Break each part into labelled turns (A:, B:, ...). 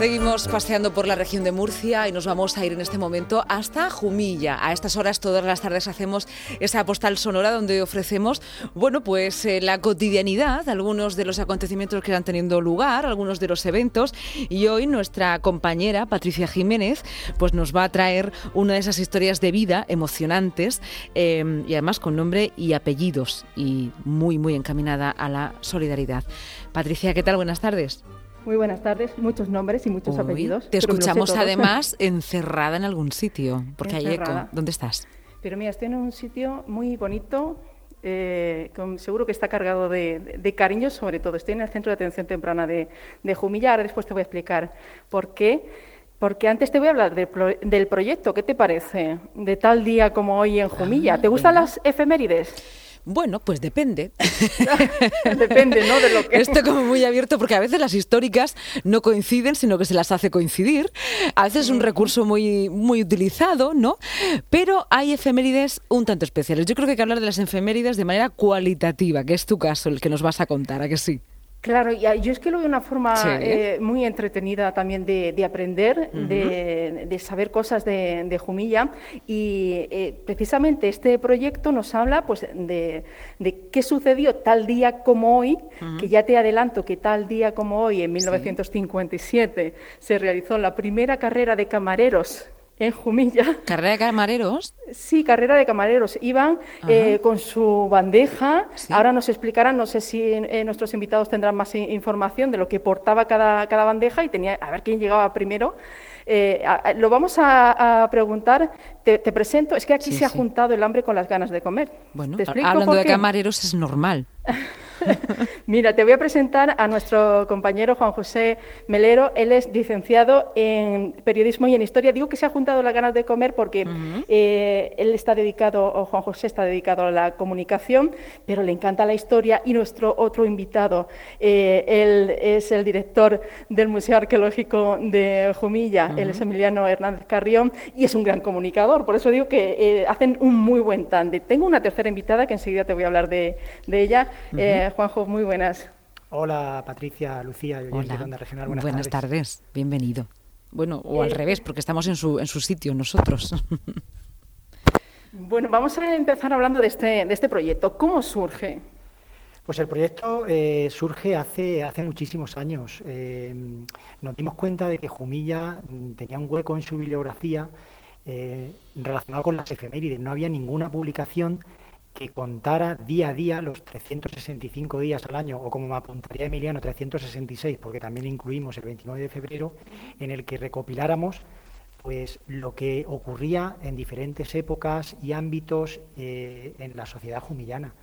A: Seguimos paseando por la región de Murcia y nos vamos a ir en este momento hasta Jumilla. A estas horas todas las tardes hacemos esa postal sonora donde ofrecemos, bueno, pues eh, la cotidianidad, algunos de los acontecimientos que están teniendo lugar, algunos de los eventos y hoy nuestra compañera Patricia Jiménez pues nos va a traer una de esas historias de vida emocionantes eh, y además con nombre y apellidos y muy muy encaminada a la solidaridad. Patricia, ¿qué tal? Buenas tardes.
B: Muy buenas tardes, muchos nombres y muchos apellidos.
A: Te escuchamos además encerrada en algún sitio, porque hay eco. ¿Dónde estás?
B: Pero mira, estoy en un sitio muy bonito, eh, seguro que está cargado de, cariño, sobre todo. Estoy en el Centro de Atención Temprana de, Jumilla, ahora después te voy a explicar por qué. Porque antes te voy a hablar del proyecto, ¿qué te parece? De tal día como hoy en Jumilla. ¿Te gustan las efemérides?
A: Bueno, pues depende.
B: depende, ¿no? De lo que...
A: Esto como muy abierto porque a veces las históricas no coinciden, sino que se las hace coincidir. A veces es un recurso muy, muy utilizado, ¿no? Pero hay efemérides un tanto especiales. Yo creo que hay que hablar de las efemérides de manera cualitativa, que es tu caso, el que nos vas a contar, ¿a que sí?
B: Claro, yo es que lo veo una forma eh, muy entretenida también de, aprender, de, saber cosas de, Jumilla. Y eh, precisamente este proyecto nos habla pues, de, qué sucedió tal día como hoy, que ya te adelanto que tal día como hoy, en 1957, se realizó la primera carrera de camareros en Jumilla.
A: ¿Carrera de camareros?
B: Sí, carrera de camareros. Iban eh, con su bandeja. Ahora nos explicarán, no sé si eh, nuestros invitados tendrán más información de lo que portaba cada, cada bandeja y tenía a ver quién llegaba primero. Eh, lo vamos a, preguntar. Te, presento, es que aquí se ha juntado el hambre con las ganas de comer.
A: Bueno, hablando de camareros es normal.
B: Mira, te voy a presentar a nuestro compañero Juan José Melero. Él es licenciado en periodismo y en historia. Digo que se ha juntado las ganas de comer porque eh, él está dedicado, o Juan José está dedicado a la comunicación, pero le encanta la historia. Y nuestro otro invitado, eh, él es el director del Museo Arqueológico de Jumilla, él es Emiliano Hernández Carrión, y es un gran comunicador. Por eso digo que eh, hacen un muy buen tándem. Tengo una tercera invitada que enseguida te voy a hablar de, ella. Juanjo, muy buenas.
C: Hola, Patricia, Lucía,
A: yo Hola. de Regional. Buenas, buenas tardes. bienvenido. Bueno, o al eh, revés, porque estamos en su, en su sitio nosotros.
B: Bueno, vamos a empezar hablando de este, de este proyecto. ¿Cómo surge?
C: Pues el proyecto eh, surge hace, hace muchísimos años. Eh, nos dimos cuenta de que Jumilla mm, tenía un hueco en su bibliografía relacionado con las efemérides. No había ninguna publicación que contara día a día los 365 días al año, o como me apuntaría Emiliano, 366, porque también incluimos el 29 de febrero, en el que recopiláramos pues lo que ocurría en diferentes épocas y ámbitos eh, en la sociedad jumillana.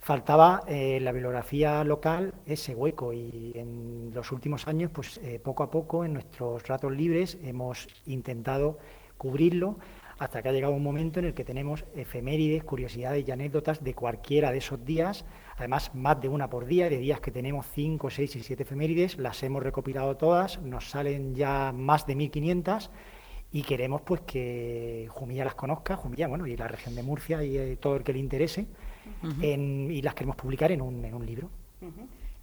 C: Faltaba eh, la bibliografía local ese hueco y en los últimos años, pues eh, poco a poco en nuestros ratos libres hemos intentado cubrirlo hasta que ha llegado un momento en el que tenemos efemérides, curiosidades y anécdotas de cualquiera de esos días, además más de una por día, de días que tenemos 5, 6 y 7 efemérides, las hemos recopilado todas, nos salen ya más de 1500 y queremos pues que Jumilla las conozca, Jumilla, bueno, y la región de Murcia y eh, todo el que le interese, y las queremos publicar en un, en un libro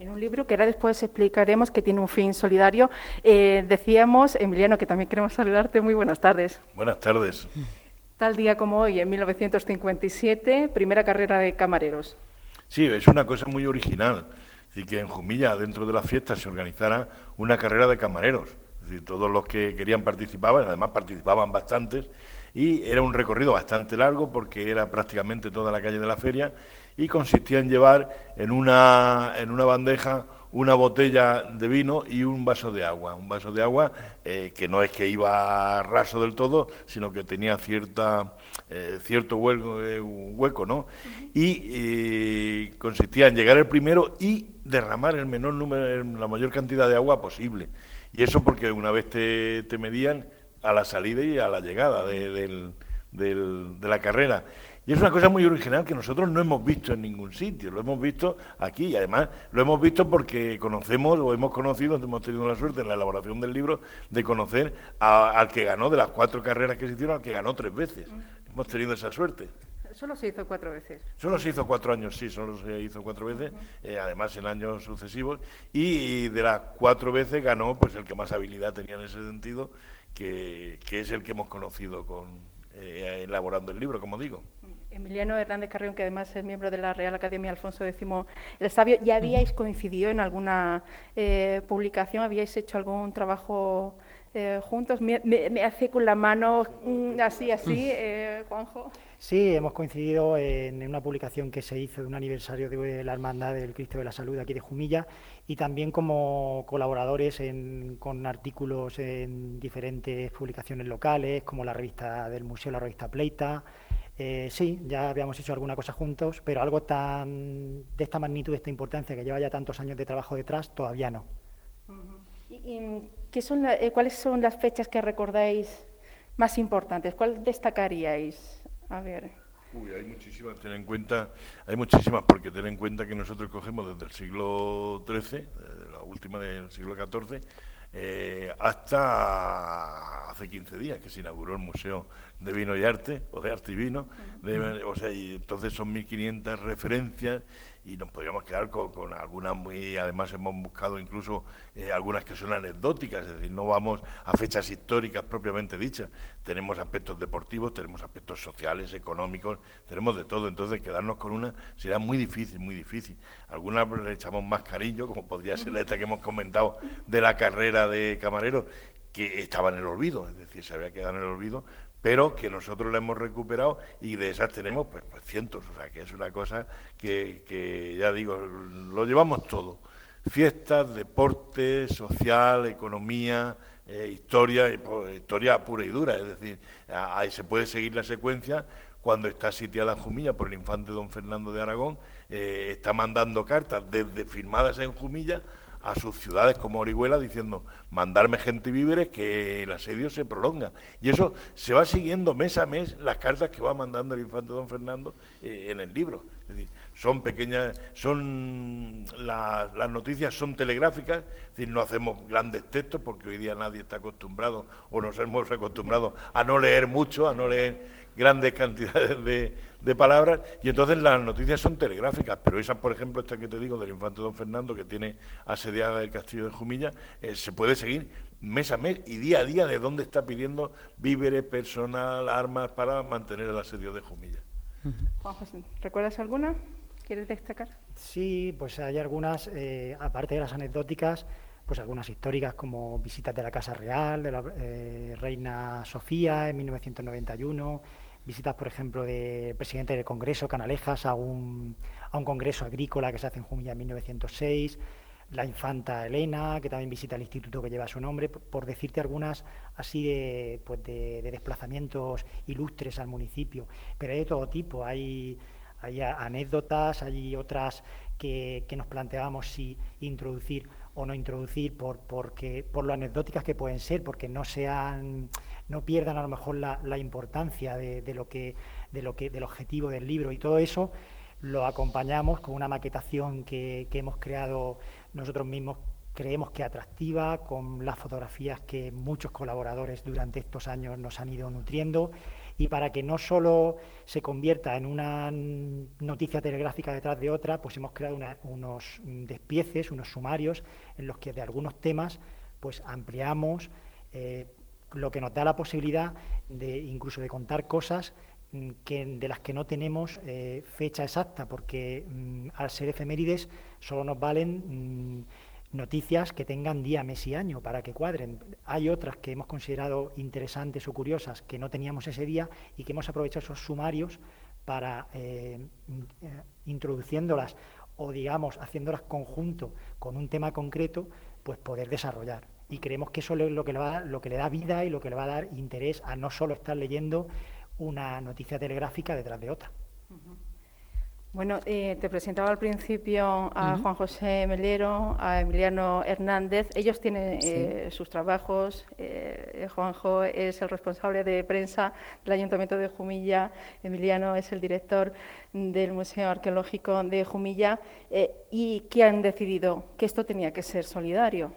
B: en un libro que ahora después explicaremos que tiene un fin solidario. Eh, decíamos, Emiliano, que también queremos saludarte. Muy buenas tardes.
D: Buenas tardes.
B: Tal día como hoy, en 1957, primera carrera de camareros.
D: Sí, es una cosa muy original. Es que en Jumilla, dentro de la fiesta, se organizara una carrera de camareros. Es decir, todos los que querían participaban, además participaban bastantes, y era un recorrido bastante largo porque era prácticamente toda la calle de la feria y consistía en llevar en una, en una bandeja una botella de vino y un vaso de agua. Un vaso de agua eh, que no es que iba raso del todo, sino que tenía cierta, eh, cierto hueco, eh, hueco, ¿no? Y consistía en llegar el primero y derramar el menor número, la mayor cantidad de agua posible. Y eso porque una vez te, te medían a la salida y a la llegada de la carrera. Y es una cosa muy original que nosotros no hemos visto en ningún sitio, lo hemos visto aquí y además lo hemos visto porque conocemos o hemos conocido, hemos tenido la suerte en la elaboración del libro de conocer al que ganó de las cuatro carreras que se hicieron, al que ganó tres veces. Hemos tenido esa suerte.
B: Solo se hizo cuatro veces.
D: Solo se hizo cuatro años, sí, solo se hizo cuatro veces, eh, además en años sucesivos, y, de las cuatro veces ganó pues el que más habilidad tenía en ese sentido, que, es el que hemos conocido con eh, elaborando el libro, como digo.
B: Emiliano Hernández Carrión, que además es miembro de la Real Academia Alfonso X el Sabio, ¿ya habíais coincidido en alguna eh, publicación? ¿Habíais hecho algún trabajo eh, juntos? Me, hace con la mano mm, así, así, eh, Juanjo.
C: Sí, hemos coincidido en una publicación que se hizo de un aniversario de la Hermandad del Cristo de la Salud aquí de Jumilla y también como colaboradores con artículos en diferentes publicaciones locales, como la revista del Museo, la revista Pleita, eh, sí, ya habíamos hecho alguna cosa juntos, pero algo tan de esta magnitud, de esta importancia, que lleva ya tantos años de trabajo detrás, todavía no.
B: ¿Y, qué son eh, ¿Cuáles son las fechas que recordáis más importantes? ¿Cuál destacaríais? A ver.
D: Uy, hay muchísimas, ten en cuenta, hay muchísimas, porque ten en cuenta que nosotros cogemos desde el siglo XIII, la última del siglo XIV, eh, hasta hace 15 días que se inauguró el Museo de Vino y Arte, o de Arte y Vino, o sea, y entonces son 1.500 referencias y nos podríamos quedar con, algunas muy, además hemos buscado incluso eh, algunas que son anecdóticas, es decir, no vamos a fechas históricas propiamente dichas, tenemos aspectos deportivos, tenemos aspectos sociales, económicos, tenemos de todo, entonces quedarnos con una será muy difícil, muy difícil. Algunas le echamos más cariño, como podría ser esta que hemos comentado de la carrera de camarero, que estaba en el olvido, es decir, se había quedado en el olvido, pero que nosotros la hemos recuperado y de esas tenemos pues, pues, cientos, o sea que es una cosa que, ya digo, lo llevamos todo. Fiestas, deporte, social, economía, eh, historia, pues, historia pura y dura, es decir, ahí se puede seguir la secuencia cuando está sitiada Jumilla por el infante don Fernando de Aragón, eh, está mandando cartas desde firmadas en Jumilla a sus ciudades como Orihuela diciendo mandarme gente y víveres que el asedio se prolonga. Y eso se va siguiendo mes a mes las cartas que va mandando el infante don Fernando eh, en el libro. Es decir, son pequeñas, son las noticias son telegráficas, es decir, no hacemos grandes textos porque hoy día nadie está acostumbrado o nos hemos acostumbrado a no leer mucho, a no leer grandes cantidades de, palabras y entonces las noticias son telegráficas, pero esa, por ejemplo, esta que te digo del infante don Fernando, que tiene asediada el castillo de Jumilla, eh, se puede seguir mes a mes y día a día de dónde está pidiendo víveres, personal, armas para mantener el asedio de Jumilla.
B: Juan José, ¿recuerdas alguna? ¿Quieres destacar?
C: Sí, pues hay algunas, eh, aparte de las anecdóticas, pues algunas históricas como visitas de la Casa Real, de la eh, Reina Sofía en 1991, visitas, por ejemplo, del presidente del Congreso, Canalejas, a un, a un congreso agrícola que se hace en Jumilla en 1906, la infanta Elena, que también visita el instituto que lleva su nombre, por decirte algunas así de, pues de, desplazamientos ilustres al municipio. Pero hay de todo tipo, hay, hay anécdotas, hay otras que, que nos planteábamos si introducir o no introducir por, porque, por lo anecdóticas que pueden ser, porque no sean, no pierdan a lo mejor la, la importancia de, de, lo que, de lo que, del objetivo del libro. Y todo eso lo acompañamos con una maquetación que, que hemos creado nosotros mismos creemos que atractiva, con las fotografías que muchos colaboradores durante estos años nos han ido nutriendo y para que no solo se convierta en una noticia telegráfica detrás de otra, pues hemos creado unos despieces, unos sumarios en los que de algunos temas pues ampliamos eh, lo que nos da la posibilidad de incluso de contar cosas mm, que, de las que no tenemos eh, fecha exacta, porque mm, al ser efemérides solo nos valen mm, noticias que tengan día, mes y año para que cuadren. Hay otras que hemos considerado interesantes o curiosas que no teníamos ese día y que hemos aprovechado esos sumarios para eh, eh, introduciéndolas o digamos haciéndolas conjunto con un tema concreto, pues poder desarrollar. Y creemos que eso es lo que le da vida y lo que le va a dar interés a no solo estar leyendo una noticia telegráfica detrás de otra.
B: Bueno, eh, te presentaba al principio a Juan José Melero, a Emiliano Hernández. Ellos tienen eh, sus trabajos. Eh, Juanjo es el responsable de prensa del Ayuntamiento de Jumilla. Emiliano es el director del Museo Arqueológico de Jumilla. y que han decidido que esto tenía que ser solidario.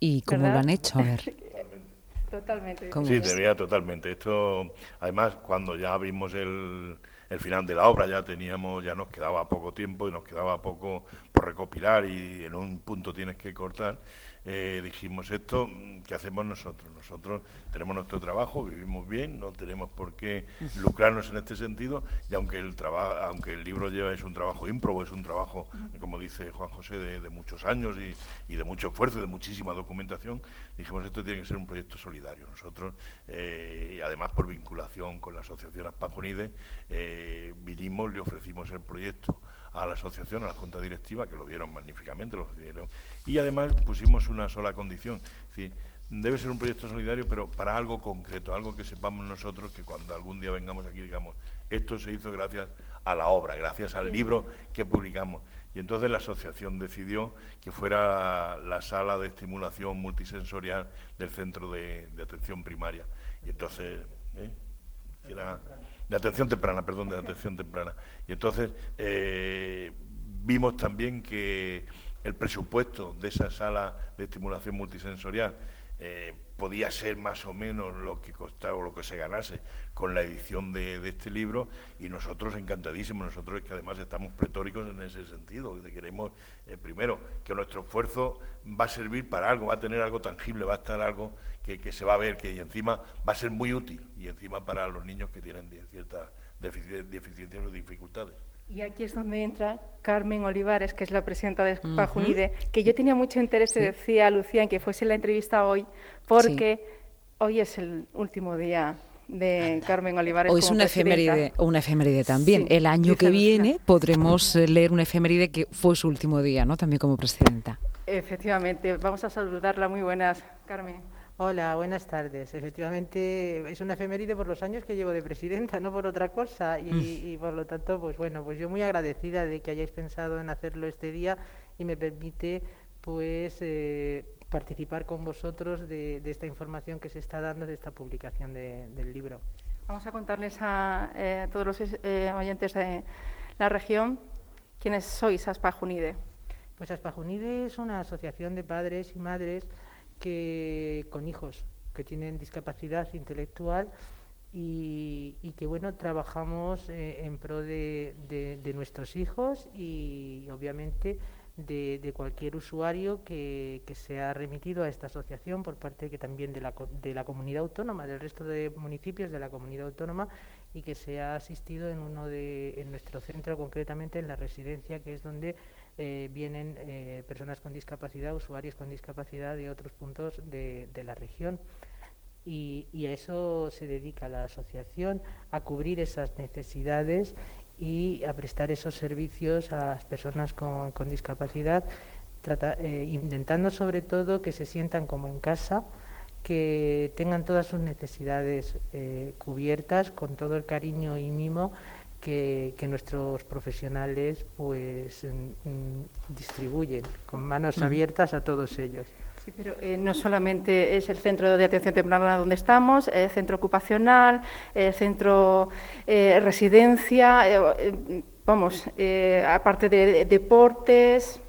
A: ¿Y cómo lo han hecho? A ver.
B: totalmente.
D: Sí, debía totalmente. Esto, además, cuando ya vimos el el final de la obra, ya teníamos, ya nos quedaba poco tiempo y nos quedaba poco por recopilar y en un punto tienes que cortar eh, dijimos esto, mm, ¿qué hacemos nosotros? Nosotros tenemos nuestro trabajo, vivimos bien, no tenemos por qué lucrarnos en este sentido, y aunque el trabajo, aunque el libro lleva es un trabajo ímprobo, es un trabajo, como dice Juan José, de, muchos años y, de mucho esfuerzo, y de muchísima documentación, dijimos esto tiene que ser un proyecto solidario. Nosotros, eh, y además por vinculación con la Asociación Aspajunide, eh, vinimos, le ofrecimos el proyecto a la asociación, a la junta directiva, que lo vieron magníficamente, lo vieron. Y además pusimos una sola condición, debe ser un proyecto solidario, pero para algo concreto, algo que sepamos nosotros que cuando algún día vengamos aquí digamos, esto se hizo gracias a la obra, gracias al libro que publicamos. Y entonces la asociación decidió que fuera la sala de estimulación multisensorial del centro de, atención primaria. Y entonces, ¿eh? era de atención temprana, perdón, de atención temprana. Y entonces eh, vimos también que el presupuesto de esa sala de estimulación multisensorial eh, podía ser más o menos lo que costaba o lo que se ganase con la edición de, este libro y nosotros encantadísimos, nosotros que además estamos pretóricos en ese sentido, que queremos eh, primero que nuestro esfuerzo va a servir para algo, va a tener algo tangible, va a estar algo que, se va a ver, que encima va a ser muy útil, y encima para los niños que tienen ciertas deficiencias o dificultades.
B: Y aquí es donde entra Carmen Olivares, que es la presidenta de Pajunide, que yo tenía mucho interés, decía Lucía, en que fuese la entrevista hoy, porque hoy es el último día de Carmen Olivares.
A: Hoy es una efeméride, una efeméride también. el año que viene podremos eh, leer una efeméride que fue su último día, ¿no? También como presidenta.
B: Efectivamente. Vamos a saludarla. Muy buenas, Carmen.
E: Hola, buenas tardes. Efectivamente, es una efeméride por los años que llevo de presidenta, no por otra cosa. Y, mm. por lo tanto, pues bueno, pues yo muy agradecida de que hayáis pensado en hacerlo este día y me permite, pues, eh, participar con vosotros de, esta información que se está dando de esta publicación del libro.
B: Vamos a contarles a eh, todos los eh, oyentes de la región quiénes sois Aspajunide.
E: Pues Aspajunide es una asociación de padres y madres que con hijos que tienen discapacidad intelectual y, que bueno trabajamos eh, en pro de, nuestros hijos y obviamente de, cualquier usuario que, que se ha remitido a esta asociación por parte que también de la, de la comunidad autónoma, del resto de municipios de la comunidad autónoma y que se ha asistido en uno de en nuestro centro concretamente en la residencia que es donde eh, vienen eh, personas con discapacidad, usuarios con discapacidad de otros puntos de, la región. Y, a eso se dedica la asociación, a cubrir esas necesidades y a prestar esos servicios a las personas con, discapacidad, eh, intentando sobre todo que se sientan como en casa, que tengan todas sus necesidades cubiertas con todo el cariño y mimo que, nuestros profesionales pues distribuyen con manos abiertas a todos ellos.
B: Sí, pero eh, no solamente es el centro de atención temprana donde estamos, el centro ocupacional, el centro eh, residencia, eh, vamos, aparte de deportes.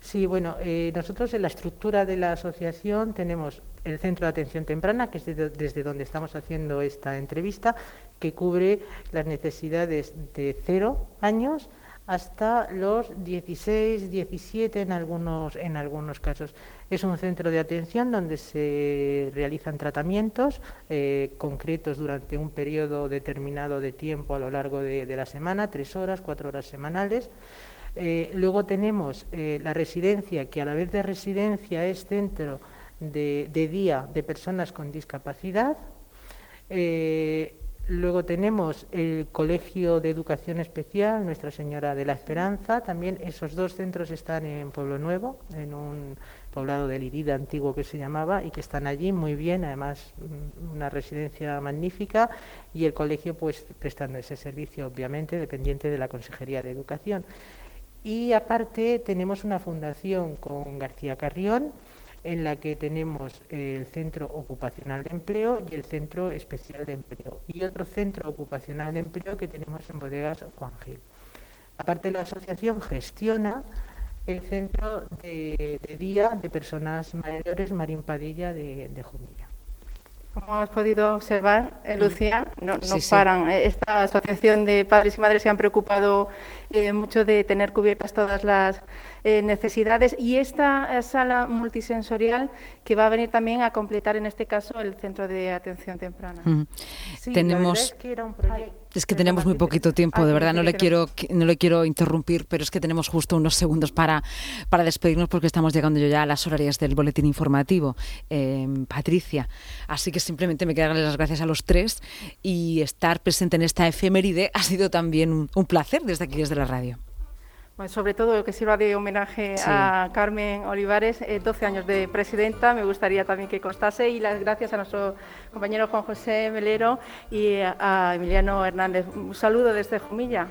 E: Sí, bueno, nosotros en la estructura de la asociación tenemos el centro de atención temprana, que es desde donde estamos haciendo esta entrevista, que cubre las necesidades de cero años hasta los 16, 17 en algunos, en algunos casos. Es un centro de atención donde se realizan tratamientos eh, concretos durante un periodo determinado de tiempo a lo largo de, la semana, tres horas, cuatro horas semanales. Eh, luego tenemos eh, la residencia, que a la vez de residencia es centro de, día de personas con discapacidad. Luego tenemos el Colegio de Educación Especial, Nuestra Señora de la Esperanza. También esos dos centros están en Pueblo Nuevo, en un poblado de Lirida antiguo que se llamaba, y que están allí muy bien, además mm, una residencia magnífica, y el colegio pues prestando ese servicio, obviamente, dependiente de la Consejería de Educación. Y aparte tenemos una fundación con García Carrión, en la que tenemos el Centro Ocupacional de Empleo y el Centro Especial de Empleo, y otro Centro Ocupacional de Empleo que tenemos en Bodegas Juan Gil. Aparte, la asociación gestiona el Centro de, Día de Personas Mayores Marín Padilla de, de Jumilla.
B: Como hemos podido observar, eh, Lucía, no, paran. Esta asociación de padres y madres se han preocupado eh, mucho de tener cubiertas todas las eh, necesidades y esta sala multisensorial que va a venir también a completar en este caso el centro de atención temprana.
D: tenemos es que, es que tenemos muy poquito tiempo, de verdad no le quiero no le quiero interrumpir, pero es que tenemos justo unos segundos para para despedirnos porque estamos llegando ya a las horarias del boletín informativo. Patricia, así que simplemente me queda darle las gracias a los tres y estar presente en esta efeméride ha sido también un, placer desde aquí, desde la radio.
B: Bueno, sobre todo que sirva de homenaje a Carmen Olivares, 12 eh, años de presidenta, me gustaría también que constase y las gracias a nuestro compañero Juan José Melero y a Emiliano Hernández. Un saludo desde Jumilla.